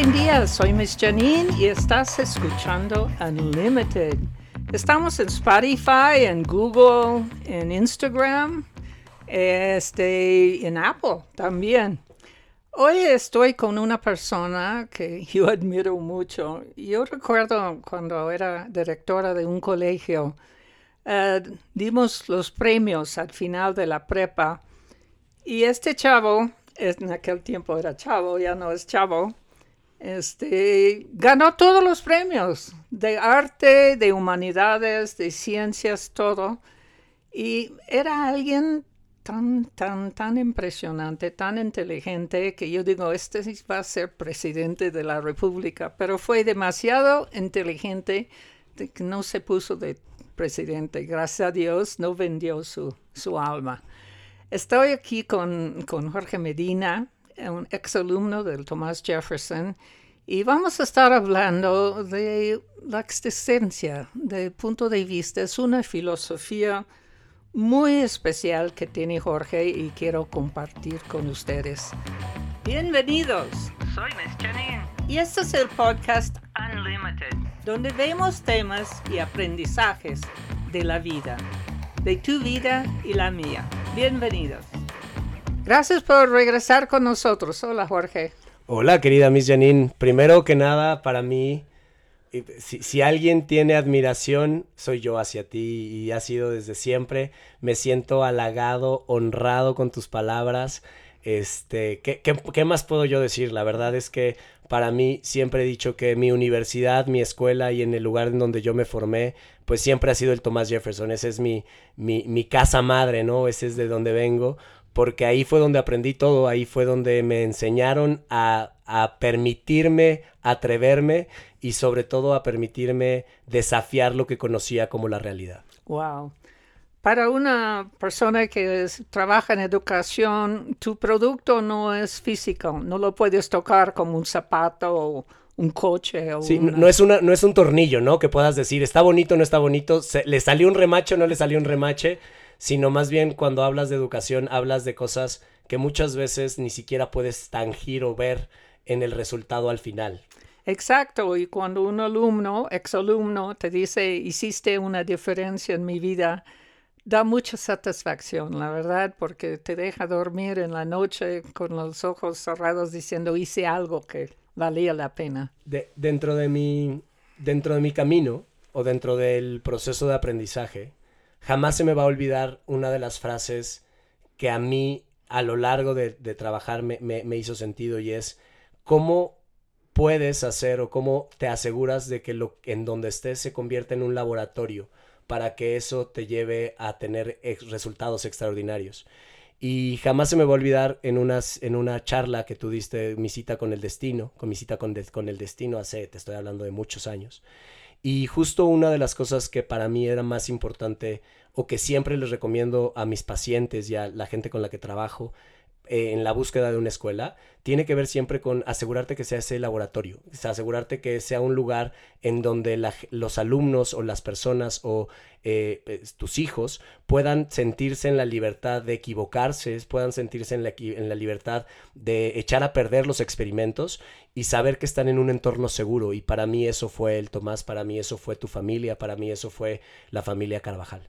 buen día, soy Miss Janine y estás escuchando Unlimited. Estamos en Spotify, en Google, en Instagram, este, en Apple también. Hoy estoy con una persona que yo admiro mucho. Yo recuerdo cuando era directora de un colegio, eh, dimos los premios al final de la prepa y este chavo, en aquel tiempo era chavo, ya no es chavo, este, ganó todos los premios de arte, de humanidades, de ciencias, todo. Y era alguien tan, tan, tan impresionante, tan inteligente, que yo digo, este va a ser presidente de la República, pero fue demasiado inteligente que no se puso de presidente. Gracias a Dios no vendió su, su alma. Estoy aquí con, con Jorge Medina, un exalumno del Thomas Jefferson, y vamos a estar hablando de la existencia, de punto de vista. Es una filosofía muy especial que tiene Jorge y quiero compartir con ustedes. Bienvenidos, soy Miss Janine y este es el podcast Unlimited, donde vemos temas y aprendizajes de la vida, de tu vida y la mía. Bienvenidos. Gracias por regresar con nosotros. Hola Jorge. Hola querida Miss Janine. Primero que nada, para mí, si, alguien tiene admiración, soy yo hacia ti y ha sido desde siempre. Me siento halagado, honrado con tus palabras. Este, ¿qué, más puedo yo decir? La verdad es que para mí siempre he dicho que mi universidad, mi escuela y en el lugar en donde yo me formé, pues siempre ha sido el Thomas Jefferson. Ese es mi, mi, mi casa madre, ¿no? Ese es de donde vengo porque ahí fue donde aprendí todo, ahí fue donde me enseñaron a, a, permitirme atreverme y sobre todo a permitirme desafiar lo que conocía como la realidad. Wow. Para una persona que trabaja en educación, tu producto no es físico, no lo puedes tocar como un zapato o un coche. O sí, no, es una, no es un tornillo, ¿no? Que puedas decir, está bonito, no está bonito, le salió un remache o no le salió un remache sino más bien cuando hablas de educación hablas de cosas que muchas veces ni siquiera puedes tangir o ver en el resultado al final. Exacto, y cuando un alumno, exalumno, te dice, hiciste una diferencia en mi vida, da mucha satisfacción, la verdad, porque te deja dormir en la noche con los ojos cerrados diciendo, hice algo que valía la pena. De, dentro, de mi, dentro de mi camino o dentro del proceso de aprendizaje, jamás se me va a olvidar una de las frases que a mí a lo largo de, trabajar me, me, hizo sentido y es cómo puedes hacer o cómo te aseguras de que lo en donde estés se convierta en un laboratorio para que eso te lleve a tener resultados extraordinarios. Y jamás se me va a olvidar en, unas, en una charla que tú diste, mi cita con el destino, con mi cita con, con el destino hace, te estoy hablando de muchos años. Y justo una de las cosas que para mí era más importante o que siempre les recomiendo a mis pacientes y a la gente con la que trabajo eh, en la búsqueda de una escuela, tiene que ver siempre con asegurarte que sea ese laboratorio, asegurarte que sea un lugar en donde los alumnos o las personas o eh, pues, tus hijos puedan sentirse en la libertad de equivocarse, puedan sentirse en la, en la libertad de echar a perder los experimentos y saber que están en un entorno seguro. Y para mí eso fue el Tomás, para mí eso fue tu familia, para mí eso fue la familia Carvajal.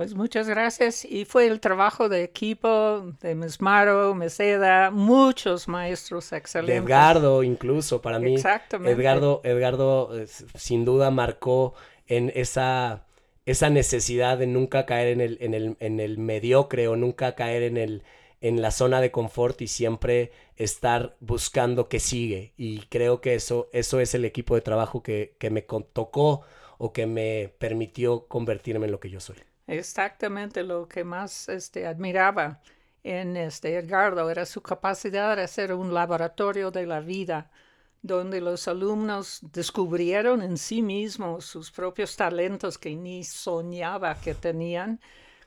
Pues muchas gracias. Y fue el trabajo de equipo de Mesmaro, Meseda, muchos maestros excelentes. De Edgardo, incluso, para mí. Exactamente. Edgardo, Edgardo sin duda marcó en esa, esa necesidad de nunca caer en el, en el, en el mediocre o nunca caer en el en la zona de confort y siempre estar buscando que sigue. Y creo que eso, eso es el equipo de trabajo que, que me tocó o que me permitió convertirme en lo que yo soy. Exactamente lo que más este, admiraba en este Edgardo era su capacidad de hacer un laboratorio de la vida, donde los alumnos descubrieron en sí mismos sus propios talentos que ni soñaba que tenían,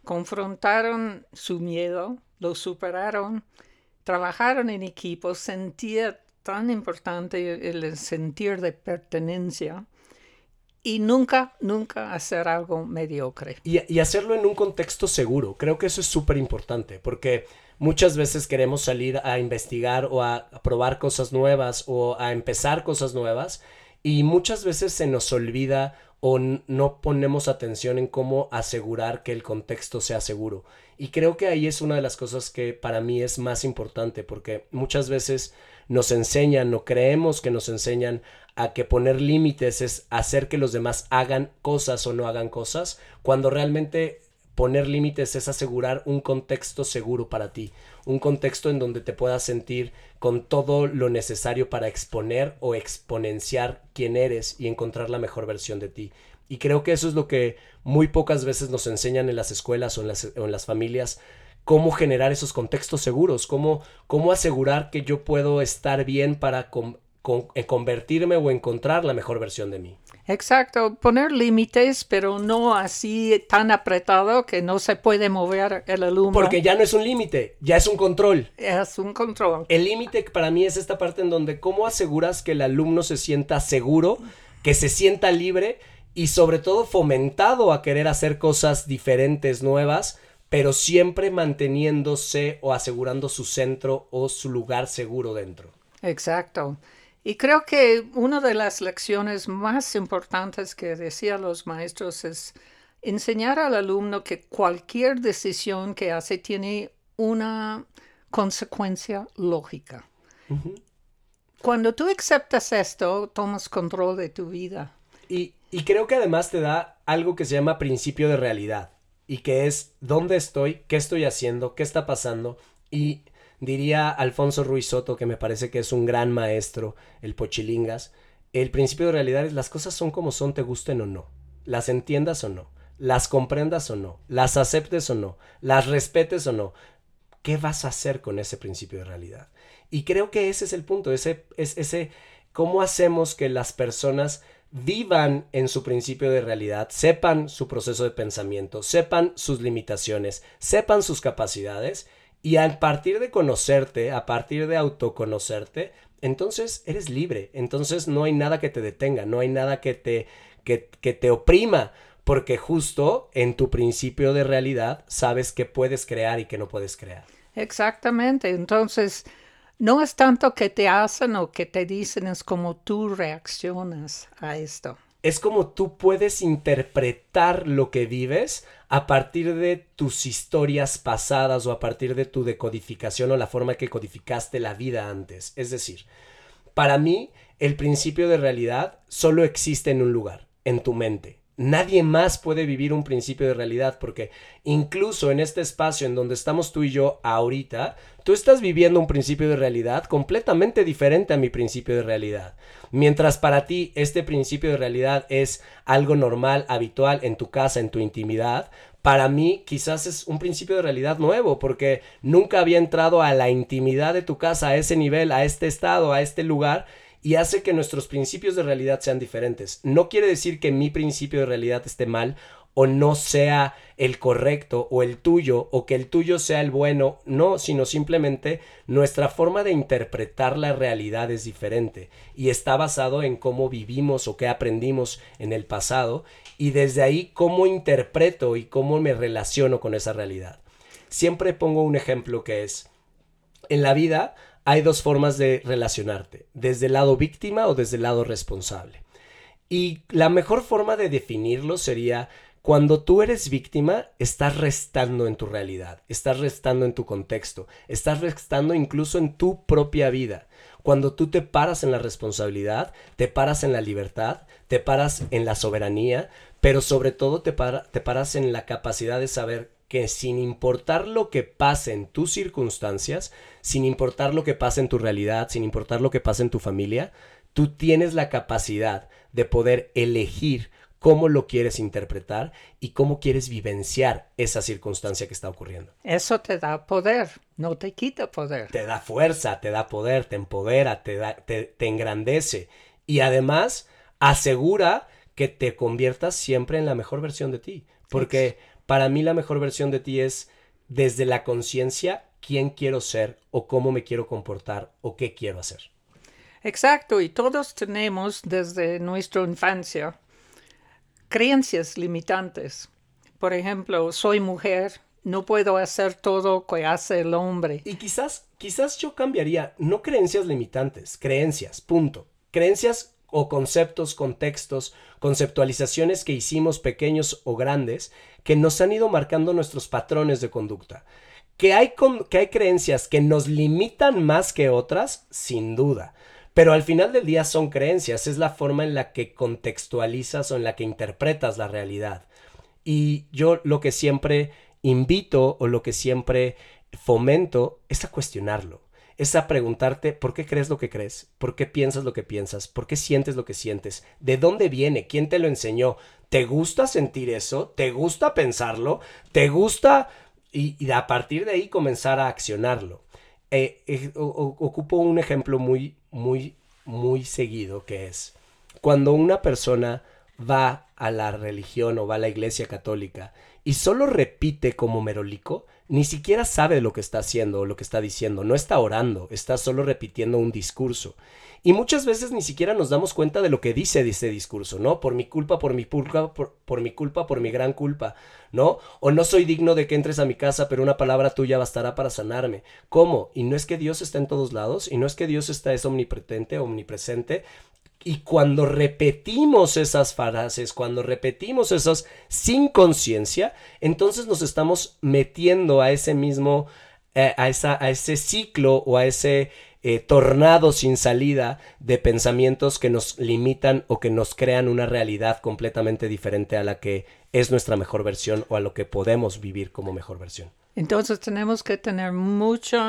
confrontaron su miedo, lo superaron, trabajaron en equipo, sentía tan importante el sentir de pertenencia y nunca, nunca hacer algo mediocre. Y, hacerlo en un contexto seguro. Creo que eso es súper importante, porque muchas veces queremos salir a investigar o a probar cosas nuevas o a empezar cosas nuevas y muchas veces se nos olvida o no ponemos atención en cómo asegurar que el contexto sea seguro. Y creo que ahí es una de las cosas que para mí es más importante, porque muchas veces nos enseñan o creemos que nos enseñan a que poner límites es hacer que los demás hagan cosas o no hagan cosas, cuando realmente poner límites es asegurar un contexto seguro para ti, un contexto en donde te puedas sentir con todo lo necesario para exponer o exponenciar quién eres y encontrar la mejor versión de ti. Y creo que eso es lo que muy pocas veces nos enseñan en las escuelas o en las, en las familias, cómo generar esos contextos seguros, cómo, cómo asegurar que yo puedo estar bien para eh, convertirme o encontrar la mejor versión de mí. Exacto, poner límites, pero no así tan apretado que no se puede mover el alumno. Porque ya no es un límite, ya es un control. Es un control. El límite para mí es esta parte en donde cómo aseguras que el alumno se sienta seguro, que se sienta libre y sobre todo fomentado a querer hacer cosas diferentes, nuevas, pero siempre manteniéndose o asegurando su centro o su lugar seguro dentro. Exacto. Y creo que una de las lecciones más importantes que decían los maestros es enseñar al alumno que cualquier decisión que hace tiene una consecuencia lógica. Cuando tú aceptas esto, tomas control de tu vida. Y, y creo que además te da algo que se llama principio de realidad y que es dónde estoy, qué estoy haciendo, qué está pasando y Diría Alfonso Ruiz Soto, que me parece que es un gran maestro, el Pochilingas, el principio de realidad es las cosas son como son, te gusten o no, las entiendas o no, las comprendas o no, las aceptes o no, las respetes o no. ¿Qué vas a hacer con ese principio de realidad? Y creo que ese es el punto, ese, es, ese cómo hacemos que las personas vivan en su principio de realidad, sepan su proceso de pensamiento, sepan sus limitaciones, sepan sus capacidades y a partir de conocerte, a partir de autoconocerte, entonces eres libre. Entonces no hay nada que te detenga, no hay nada que te, que, que te oprima, porque justo en tu principio de realidad sabes que puedes crear y que no puedes crear. Exactamente. Entonces, no es tanto que te hacen o que te dicen, es como tú reaccionas a esto es como tú puedes interpretar lo que vives a partir de tus historias pasadas o a partir de tu decodificación o la forma que codificaste la vida antes. Es decir, para mí el principio de realidad solo existe en un lugar, en tu mente. Nadie más puede vivir un principio de realidad porque incluso en este espacio en donde estamos tú y yo ahorita, tú estás viviendo un principio de realidad completamente diferente a mi principio de realidad. Mientras para ti este principio de realidad es algo normal, habitual en tu casa, en tu intimidad, para mí quizás es un principio de realidad nuevo porque nunca había entrado a la intimidad de tu casa, a ese nivel, a este estado, a este lugar y hace que nuestros principios de realidad sean diferentes. No quiere decir que mi principio de realidad esté mal o no sea el correcto o el tuyo o que el tuyo sea el bueno, no, sino simplemente nuestra forma de interpretar la realidad es diferente y está basado en cómo vivimos o qué aprendimos en el pasado y desde ahí cómo interpreto y cómo me relaciono con esa realidad. Siempre pongo un ejemplo que es, en la vida hay dos formas de relacionarte, desde el lado víctima o desde el lado responsable. Y la mejor forma de definirlo sería cuando tú eres víctima, estás restando en tu realidad, estás restando en tu contexto, estás restando incluso en tu propia vida. Cuando tú te paras en la responsabilidad, te paras en la libertad, te paras en la soberanía, pero sobre todo te, paras en la capacidad de saber que sin importar lo que pase en tus circunstancias, sin importar lo que pase en tu realidad, sin importar lo que pase en tu familia, tú tienes la capacidad de poder elegir cómo lo quieres interpretar y cómo quieres vivenciar esa circunstancia que está ocurriendo. Eso te da poder, no te quita poder. Te da fuerza, te da poder, te empodera, te, da, te, engrandece y además asegura que te conviertas siempre en la mejor versión de ti. Porque para mí la mejor versión de ti es desde la conciencia quién quiero ser o cómo me quiero comportar o qué quiero hacer. Exacto, y todos tenemos desde nuestra infancia creencias limitantes. Por ejemplo, soy mujer no puedo hacer todo que hace el hombre. Y quizás, quizás yo cambiaría, no creencias limitantes, creencias, punto. Creencias o conceptos, contextos, conceptualizaciones que hicimos pequeños o grandes que nos han ido marcando nuestros patrones de conducta. Que hay, que hay creencias que nos limitan más que otras, sin duda. Pero al final del día son creencias, es la forma en la que contextualizas o en la que interpretas la realidad. Y yo lo que siempre invito o lo que siempre fomento es a cuestionarlo, es a preguntarte por qué crees lo que crees, por qué piensas lo que piensas, por qué sientes lo que sientes, de dónde viene, quién te lo enseñó, ¿te gusta sentir eso? ¿Te gusta pensarlo? ¿Te gusta? Y, a partir de ahí comenzar a accionarlo. Eh, eh, ocupo un ejemplo muy, muy, muy seguido que es cuando una persona va a la religión o va a la iglesia católica y solo repite como merolico, ni siquiera sabe lo que está haciendo o lo que está diciendo, no está orando, está solo repitiendo un discurso. Y muchas veces ni siquiera nos damos cuenta de lo que dice ese discurso, ¿no? Por mi culpa, por mi culpa, por, mi culpa, por mi gran culpa, ¿no? O no soy digno de que entres a mi casa, pero una palabra tuya bastará para sanarme. ¿Cómo? Y no es que Dios está en todos lados, y no es que Dios está es omnipotente, omnipresente, y cuando repetimos esas frases, cuando repetimos esas sin conciencia, entonces nos estamos metiendo a ese mismo, eh, a, esa, a ese ciclo o a ese eh, tornado sin salida de pensamientos que nos limitan o que nos crean una realidad completamente diferente a la que es nuestra mejor versión o a lo que podemos vivir como mejor versión. Entonces tenemos que tener mucho,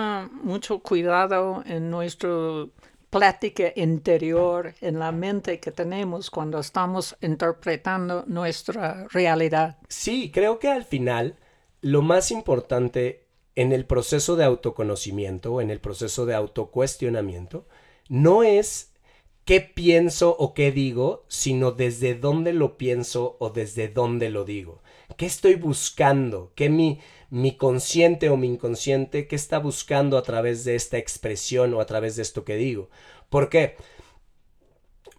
mucho cuidado en nuestro plática interior en la mente que tenemos cuando estamos interpretando nuestra realidad. Sí, creo que al final lo más importante en el proceso de autoconocimiento en el proceso de autocuestionamiento no es qué pienso o qué digo, sino desde dónde lo pienso o desde dónde lo digo. ¿Qué estoy buscando? ¿Qué mi, mi consciente o mi inconsciente, qué está buscando a través de esta expresión o a través de esto que digo? ¿Por qué?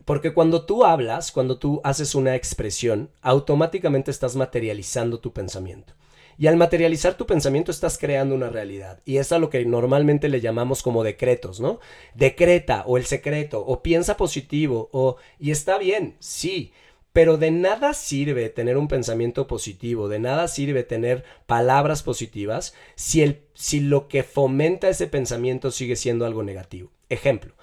Porque cuando tú hablas, cuando tú haces una expresión, automáticamente estás materializando tu pensamiento. Y al materializar tu pensamiento estás creando una realidad. Y es a lo que normalmente le llamamos como decretos, ¿no? Decreta o el secreto o piensa positivo o... Y está bien, sí. Pero de nada sirve tener un pensamiento positivo, de nada sirve tener palabras positivas si, el, si lo que fomenta ese pensamiento sigue siendo algo negativo. Ejemplo,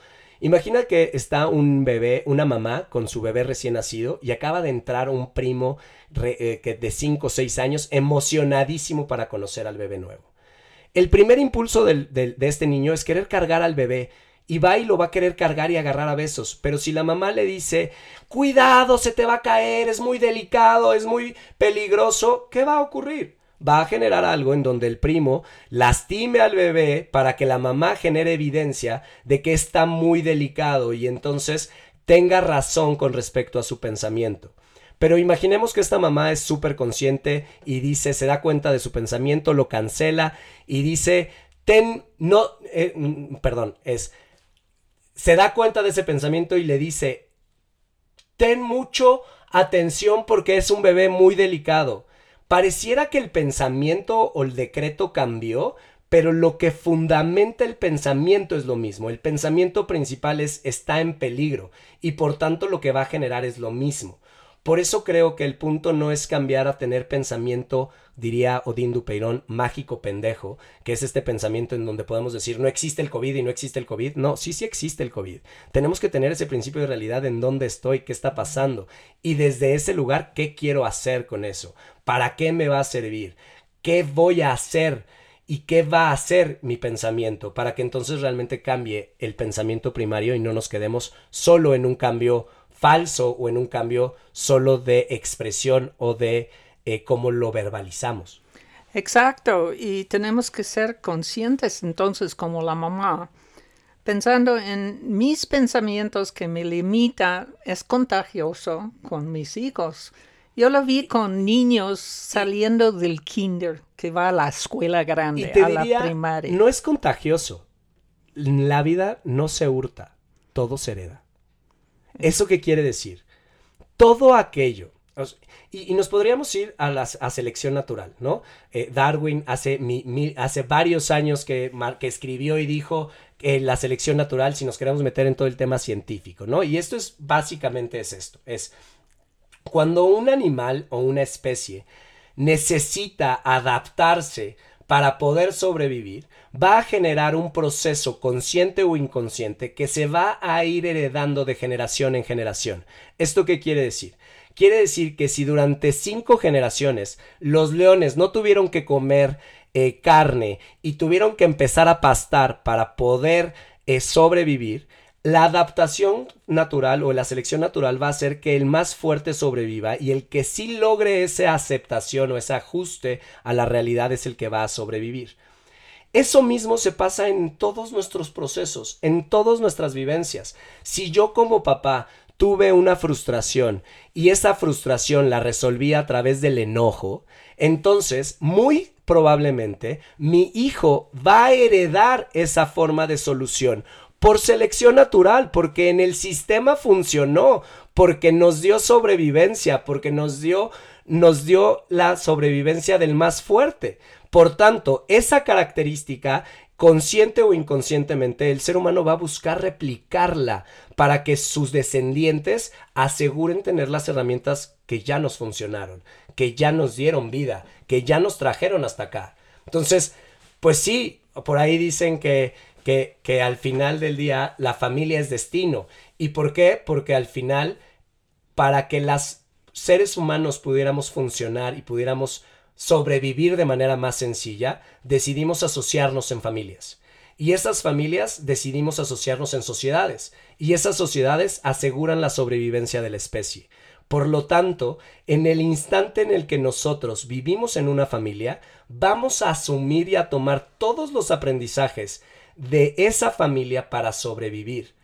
Imagina que está un bebé, una mamá con su bebé recién nacido y acaba de entrar un primo eh, de 5 o 6 años emocionadísimo para conocer al bebé nuevo. El primer impulso de este niño es querer cargar al bebé y va y lo va a querer cargar y agarrar a besos. Pero si la mamá le dice, cuidado, se te va a caer, es muy delicado, es muy peligroso, ¿qué va a ocurrir? va a generar algo en donde el primo lastime al bebé para que la mamá genere evidencia de que está muy delicado y entonces tenga razón con respecto a su pensamiento. Pero imaginemos que esta mamá es súper consciente y dice, se da cuenta de su pensamiento, lo cancela y dice, ten, no, eh, mm, perdón, es, se da cuenta de ese pensamiento y le dice, ten mucho atención porque es un bebé muy delicado. Pareciera que el pensamiento o el decreto cambió, pero lo que fundamenta el pensamiento es lo mismo. El pensamiento principal es está en peligro y por tanto lo que va a generar es lo mismo. Por eso creo que el punto no es cambiar a tener pensamiento, diría Odín Dupeirón, mágico pendejo, que es este pensamiento en donde podemos decir no existe el COVID y no existe el COVID. No, sí, sí existe el COVID. Tenemos que tener ese principio de realidad en dónde estoy, qué está pasando. Y desde ese lugar qué quiero hacer con eso, para qué me va a servir, qué voy a hacer y qué va a hacer mi pensamiento para que entonces realmente cambie el pensamiento primario y no nos quedemos solo en un cambio falso o en un cambio solo de expresión o de eh, cómo lo verbalizamos. Exacto, y tenemos que ser conscientes entonces como la mamá, pensando en mis pensamientos que me limita, es contagioso con mis hijos. Yo lo vi con niños saliendo del kinder, que va a la escuela grande, a la primaria. No es contagioso. La vida no se hurta, todo se hereda. ¿Eso qué quiere decir? Todo aquello Y, nos podríamos ir a, la selección natural, ¿no? Eh, Darwin hace, hace varios años que, escribió y dijo que la selección natural, si nos queremos meter en todo el tema científico, ¿no? Y esto es básicamente es esto, es cuando un animal o una especie necesita adaptarse para poder sobrevivir, va a generar un proceso consciente o inconsciente que se va a ir heredando de generación en generación. ¿Esto qué quiere decir? Quiere decir que si durante cinco generaciones los leones no tuvieron que comer eh, carne y tuvieron que empezar a pastar para poder eh, sobrevivir, la adaptación natural o la selección natural va a hacer que el más fuerte sobreviva y el que sí logre esa aceptación o ese ajuste a la realidad es el que va a sobrevivir. Eso mismo se pasa en todos nuestros procesos, en todas nuestras vivencias. Si yo como papá tuve una frustración y esa frustración la resolví a través del enojo, entonces muy probablemente mi hijo va a heredar esa forma de solución por selección natural, porque en el sistema funcionó, porque nos dio sobrevivencia, porque nos dio, nos dio la sobrevivencia del más fuerte. Por tanto, esa característica, consciente o inconscientemente, el ser humano va a buscar replicarla para que sus descendientes aseguren tener las herramientas que ya nos funcionaron, que ya nos dieron vida, que ya nos trajeron hasta acá. Entonces, pues sí, por ahí dicen que que, al final del día la familia es destino. ¿Y por qué? Porque al final, para que los seres humanos pudiéramos funcionar y pudiéramos sobrevivir de manera más sencilla, decidimos asociarnos en familias. Y esas familias decidimos asociarnos en sociedades. Y esas sociedades aseguran la sobrevivencia de la especie. Por lo tanto, en el instante en el que nosotros vivimos en una familia, vamos a asumir y a tomar todos los aprendizajes de esa familia para sobrevivir.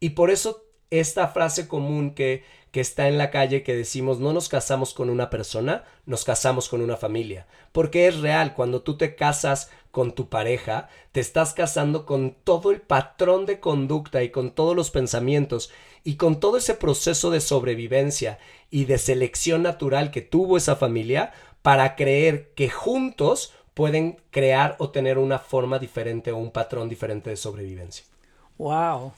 Y por eso esta frase común que, que está en la calle que decimos no nos casamos con una persona, nos casamos con una familia. Porque es real, cuando tú te casas con tu pareja, te estás casando con todo el patrón de conducta y con todos los pensamientos y con todo ese proceso de sobrevivencia y de selección natural que tuvo esa familia para creer que juntos pueden crear o tener una forma diferente o un patrón diferente de sobrevivencia. Wow.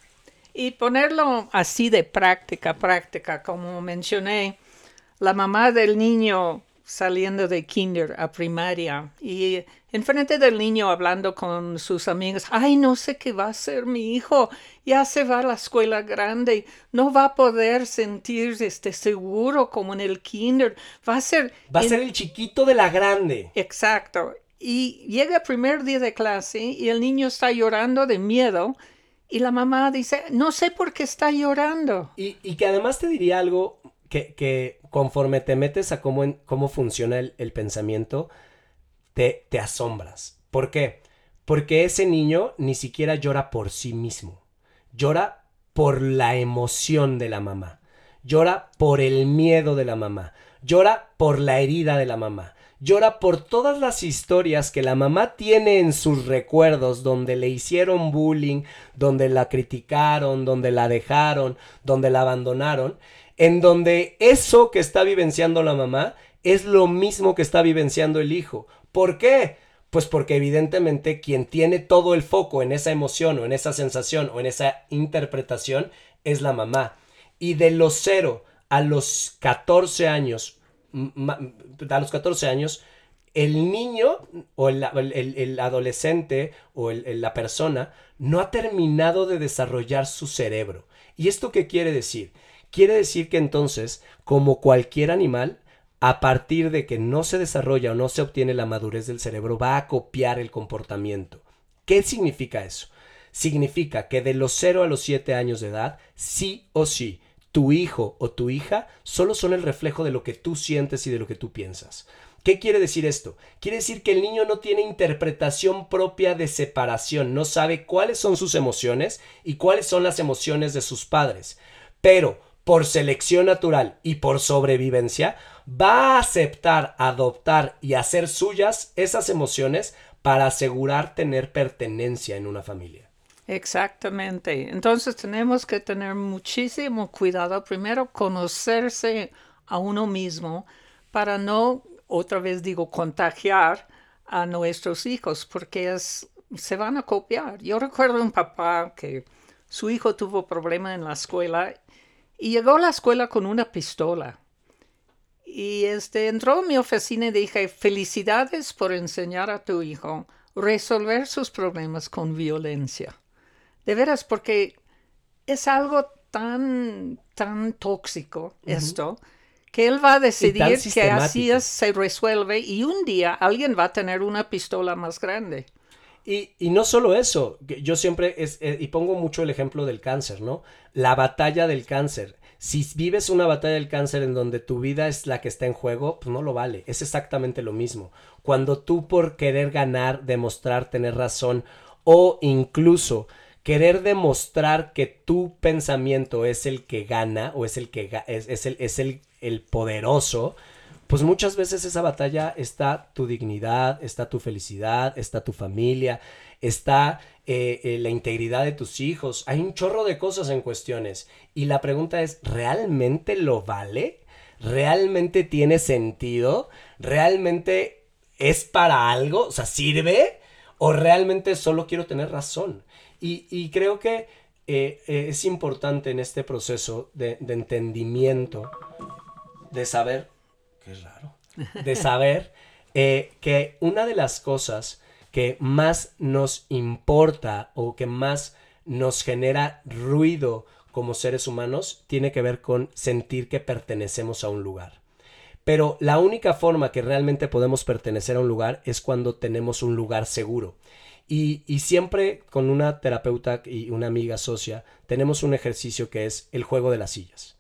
Y ponerlo así de práctica, práctica, como mencioné, la mamá del niño saliendo de kinder a primaria y enfrente del niño hablando con sus amigos, ay, no sé qué va a ser mi hijo, ya se va a la escuela grande, no va a poder sentirse este seguro como en el kinder, va a ser... Va a ser el chiquito de la grande. Exacto. Y llega el primer día de clase y el niño está llorando de miedo y la mamá dice, no sé por qué está llorando. Y, que además te diría algo que, conforme te metes a cómo, cómo funciona el, pensamiento, te, te asombras. ¿Por qué? Porque ese niño ni siquiera llora por sí mismo. Llora por la emoción de la mamá. Llora por el miedo de la mamá. Llora por la herida de la mamá llora por todas las historias que la mamá tiene en sus recuerdos, donde le hicieron bullying, donde la criticaron, donde la dejaron, donde la abandonaron, en donde eso que está vivenciando la mamá es lo mismo que está vivenciando el hijo. ¿Por qué? Pues porque evidentemente quien tiene todo el foco en esa emoción o en esa sensación o en esa interpretación es la mamá. Y de los 0 a los 14 años a los 14 años, el niño o el, adolescente o la persona no ha terminado de desarrollar su cerebro. ¿Y esto qué quiere decir? Quiere decir que entonces, como cualquier animal, a partir de que no se desarrolla o no se obtiene la madurez del cerebro, va a copiar el comportamiento. ¿Qué significa eso? Significa que de los 0 a los 7 años de edad, sí o sí, tu hijo o tu hija solo son el reflejo de lo que tú sientes y de lo que tú piensas. ¿Qué quiere decir esto? Quiere decir que el niño no tiene interpretación propia de separación, no sabe cuáles son sus emociones y cuáles son las emociones de sus padres. Pero por selección natural y por sobrevivencia, va a aceptar, adoptar y hacer suyas esas emociones para asegurar tener pertenencia en una familia. Exactamente. Entonces tenemos que tener muchísimo cuidado. Primero, conocerse a uno mismo para no, otra vez digo, contagiar a nuestros hijos, porque es, se van a copiar. Yo recuerdo un papá que su hijo tuvo problema en la escuela y llegó a la escuela con una pistola. Y este, entró a mi oficina y dije, felicidades por enseñar a tu hijo resolver sus problemas con violencia. De veras, porque es algo tan, tan tóxico esto, que él va a decidir que así se resuelve y un día alguien va a tener una pistola más grande. Y, no solo eso, yo siempre, es, eh, y pongo mucho el ejemplo del cáncer, ¿no? La batalla del cáncer. Si vives una batalla del cáncer en donde tu vida es la que está en juego, pues no lo vale. Es exactamente lo mismo. Cuando tú por querer ganar, demostrar, tener razón o incluso querer demostrar que tu pensamiento es el que gana o es el que es, el, es el, el poderoso, pues muchas veces esa batalla está tu dignidad, está tu felicidad, está tu familia, está eh, eh, la integridad de tus hijos. Hay un chorro de cosas en cuestiones. Y la pregunta es, ¿realmente lo vale? ¿Realmente tiene sentido? ¿Realmente es para algo? O sea, ¿sirve? ¿O realmente solo quiero tener razón? Y, creo que eh, es importante en este proceso de, entendimiento, de saber es raro, de saber eh, que una de las cosas que más nos importa o que más nos genera ruido como seres humanos tiene que ver con sentir que pertenecemos a un lugar. Pero la única forma que realmente podemos pertenecer a un lugar es cuando tenemos un lugar seguro. Y, siempre con una terapeuta y una amiga socia tenemos un ejercicio que es el juego de las sillas.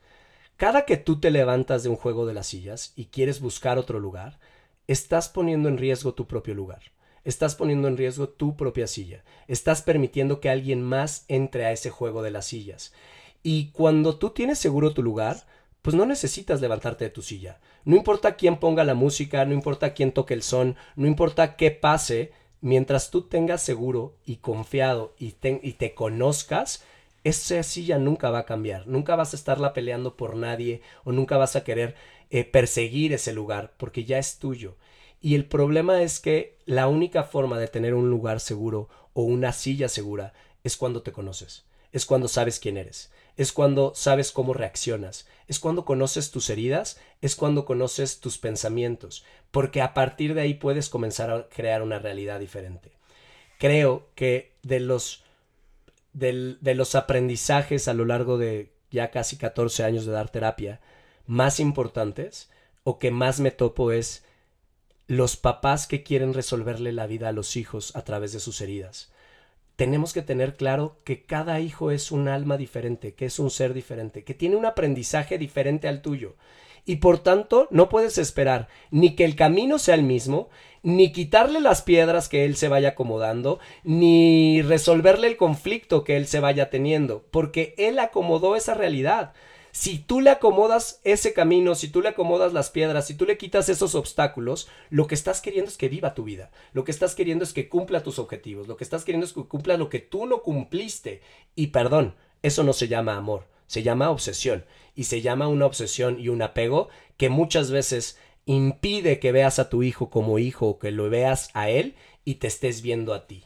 Cada que tú te levantas de un juego de las sillas y quieres buscar otro lugar, estás poniendo en riesgo tu propio lugar. Estás poniendo en riesgo tu propia silla. Estás permitiendo que alguien más entre a ese juego de las sillas. Y cuando tú tienes seguro tu lugar, pues no necesitas levantarte de tu silla. No importa quién ponga la música, no importa quién toque el son, no importa qué pase, mientras tú tengas seguro y confiado y te, y te conozcas, esa silla nunca va a cambiar, nunca vas a estarla peleando por nadie o nunca vas a querer eh, perseguir ese lugar porque ya es tuyo. Y el problema es que la única forma de tener un lugar seguro o una silla segura es cuando te conoces, es cuando sabes quién eres, es cuando sabes cómo reaccionas, es cuando conoces tus heridas, es cuando conoces tus pensamientos, porque a partir de ahí puedes comenzar a crear una realidad diferente. Creo que de los de los aprendizajes a lo largo de ya casi 14 años de dar terapia más importantes o que más me topo es los papás que quieren resolverle la vida a los hijos a través de sus heridas. Tenemos que tener claro que cada hijo es un alma diferente, que es un ser diferente, que tiene un aprendizaje diferente al tuyo y por tanto no puedes esperar ni que el camino sea el mismo, ni quitarle las piedras que él se vaya acomodando, ni resolverle el conflicto que él se vaya teniendo, porque él acomodó esa realidad. Si tú le acomodas ese camino, si tú le acomodas las piedras, si tú le quitas esos obstáculos, lo que estás queriendo es que viva tu vida. Lo que estás queriendo es que cumpla tus objetivos. Lo que estás queriendo es que cumpla lo que tú no cumpliste. Y perdón, eso no se llama amor, se llama obsesión y se llama una obsesión y un apego que muchas veces impide que veas a tu hijo como hijo o que lo veas a él y te estés viendo a ti.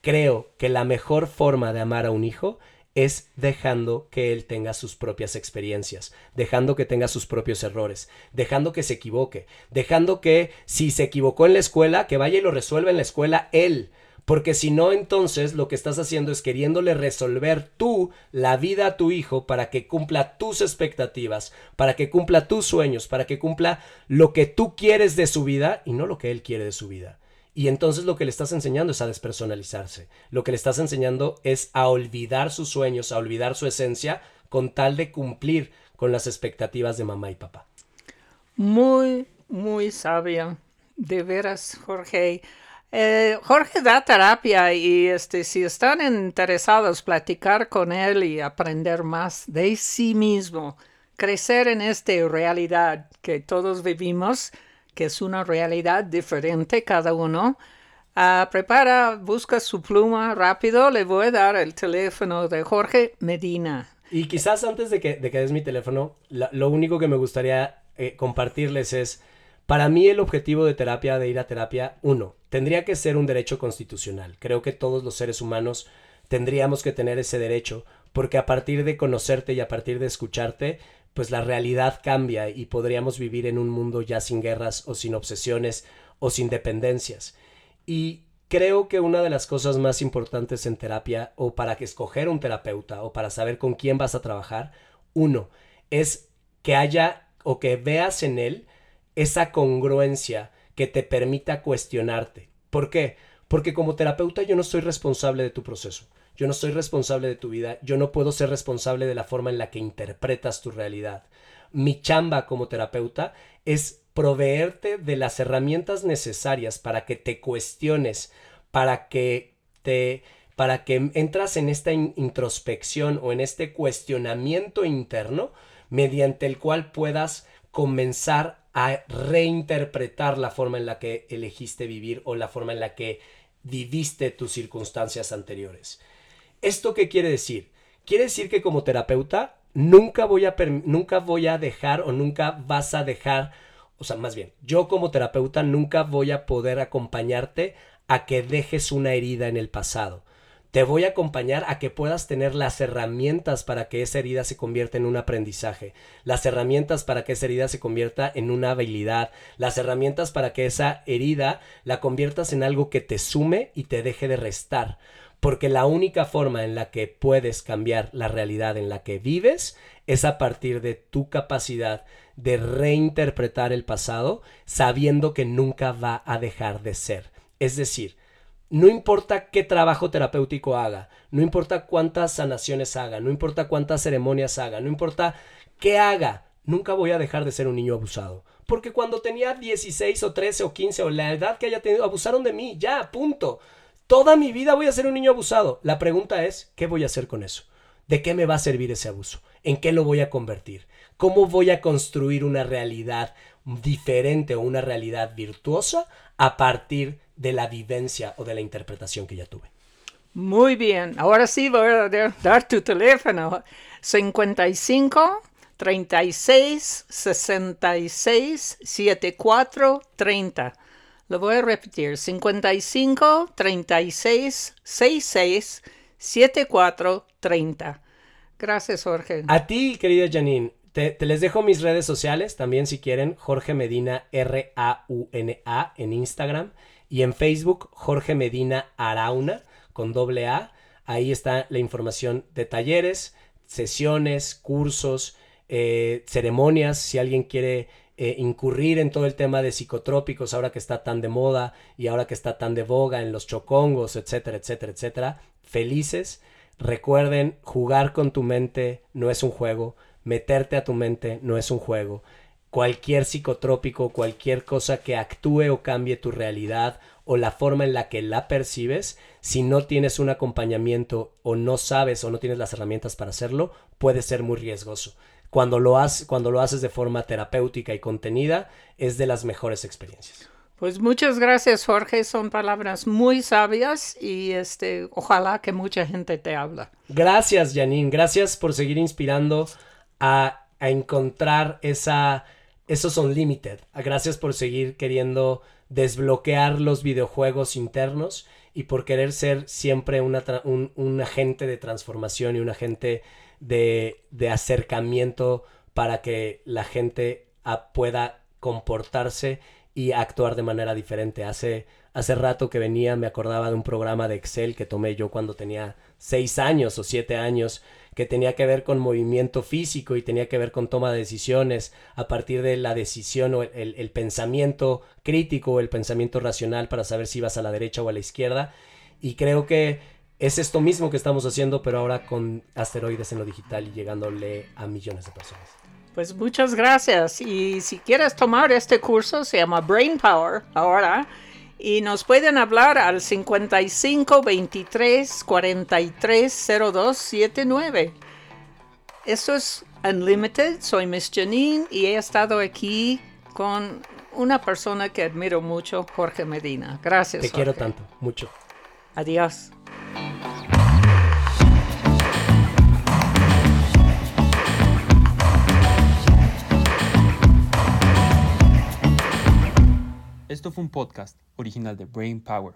Creo que la mejor forma de amar a un hijo es dejando que él tenga sus propias experiencias, dejando que tenga sus propios errores, dejando que se equivoque, dejando que si se equivocó en la escuela, que vaya y lo resuelva en la escuela él, porque si no, entonces lo que estás haciendo es queriéndole resolver tú la vida a tu hijo para que cumpla tus expectativas, para que cumpla tus sueños, para que cumpla lo que tú quieres de su vida y no lo que él quiere de su vida. Y entonces lo que le estás enseñando es a despersonalizarse. Lo que le estás enseñando es a olvidar sus sueños, a olvidar su esencia, con tal de cumplir con las expectativas de mamá y papá. Muy, muy sabia. De veras, Jorge. Eh, Jorge da terapia y este, si están interesados platicar con él y aprender más de sí mismo, crecer en esta realidad que todos vivimos, que es una realidad diferente cada uno. Uh, prepara, busca su pluma rápido, le voy a dar el teléfono de Jorge Medina. Y quizás antes de que, de que des mi teléfono, lo único que me gustaría eh, compartirles es, para mí el objetivo de terapia, de ir a terapia, uno, tendría que ser un derecho constitucional. Creo que todos los seres humanos tendríamos que tener ese derecho, porque a partir de conocerte y a partir de escucharte, pues la realidad cambia y podríamos vivir en un mundo ya sin guerras o sin obsesiones o sin dependencias. Y creo que una de las cosas más importantes en terapia o para que escoger un terapeuta o para saber con quién vas a trabajar, uno, es que haya o que veas en él esa congruencia que te permita cuestionarte. ¿Por qué? Porque como terapeuta yo no soy responsable de tu proceso, yo no soy responsable de tu vida, yo no puedo ser responsable de la forma en la que interpretas tu realidad. Mi chamba como terapeuta es proveerte de las herramientas necesarias para que te cuestiones, para que te para que entras en esta introspección o en este cuestionamiento interno mediante el cual puedas comenzar a reinterpretar la forma en la que elegiste vivir o la forma en la que viviste tus circunstancias anteriores. ¿Esto qué quiere decir? Quiere decir que como terapeuta nunca voy a, nunca voy a dejar o nunca vas a dejar o sea, más bien, yo como terapeuta nunca voy a poder acompañarte a que dejes una herida en el pasado. Te voy a acompañar a que puedas tener las herramientas para que esa herida se convierta en un aprendizaje, las herramientas para que esa herida se convierta en una habilidad, las herramientas para que esa herida la conviertas en algo que te sume y te deje de restar. Porque la única forma en la que puedes cambiar la realidad en la que vives es a partir de tu capacidad de reinterpretar el pasado sabiendo que nunca va a dejar de ser. Es decir, no importa qué trabajo terapéutico haga, no importa cuántas sanaciones haga, no importa cuántas ceremonias haga, no importa qué haga, nunca voy a dejar de ser un niño abusado. Porque cuando tenía 16 o 13 o 15 o la edad que haya tenido, abusaron de mí, ya, punto. Toda mi vida voy a ser un niño abusado. La pregunta es, ¿qué voy a hacer con eso? ¿De qué me va a servir ese abuso? ¿En qué lo voy a convertir? ¿Cómo voy a construir una realidad diferente o una realidad virtuosa a partir de la vivencia o de la interpretación que ya tuve? Muy bien, ahora sí voy a dar tu teléfono. 55 36 66 74 30. Lo voy a repetir. 55 36 66 74 30. Gracias, Jorge. A ti, querida Janine. Te, les dejo mis redes sociales también si quieren. Jorge Medina R-A-U-N-A en Instagram. Y en Facebook, Jorge Medina Arauna con doble A. Ahí está la información de talleres, sesiones, cursos, eh, ceremonias. Si alguien quiere eh, incurrir en todo el tema de psicotrópicos ahora que está tan de moda y ahora que está tan de boga en los chocongos, etcétera, etcétera, etcétera. Felices. Recuerden, jugar con tu mente no es un juego meterte a tu mente no es un juego. Cualquier psicotrópico, cualquier cosa que actúe o cambie tu realidad o la forma en la que la percibes, si no tienes un acompañamiento o no sabes o no tienes las herramientas para hacerlo, puede ser muy riesgoso. Cuando lo, cuando lo haces de forma terapéutica y contenida, es de las mejores experiencias. Pues muchas gracias, Jorge. Son palabras muy sabias y este, ojalá que mucha gente te habla. Gracias, Janine. Gracias por seguir inspirando a, encontrar esa, esos unlimited. Gracias por seguir queriendo desbloquear los videojuegos internos y por querer ser siempre un, agente de transformación y un agente de, acercamiento para que la gente pueda comportarse y actuar de manera diferente. Hace, hace rato que venía me acordaba de un programa de Excel que tomé yo cuando tenía seis años o siete años que tenía que ver con movimiento físico y tenía que ver con toma de decisiones a partir de la decisión o el, pensamiento crítico o el pensamiento racional para saber si ibas a la derecha o a la izquierda. Y creo que es esto mismo que estamos haciendo, pero ahora con asteroides en lo digital y llegándole a millones de personas. Pues muchas gracias. Y si quieres tomar este curso, se llama Brain Power ahora y nos pueden hablar al 55 23 43 02 79. Esto es Unlimited, soy Miss Janine y he estado aquí con una persona que admiro mucho, Jorge Medina. Gracias. Te quiero tanto, mucho. Adiós. Esto fue un podcast original de Brain Power.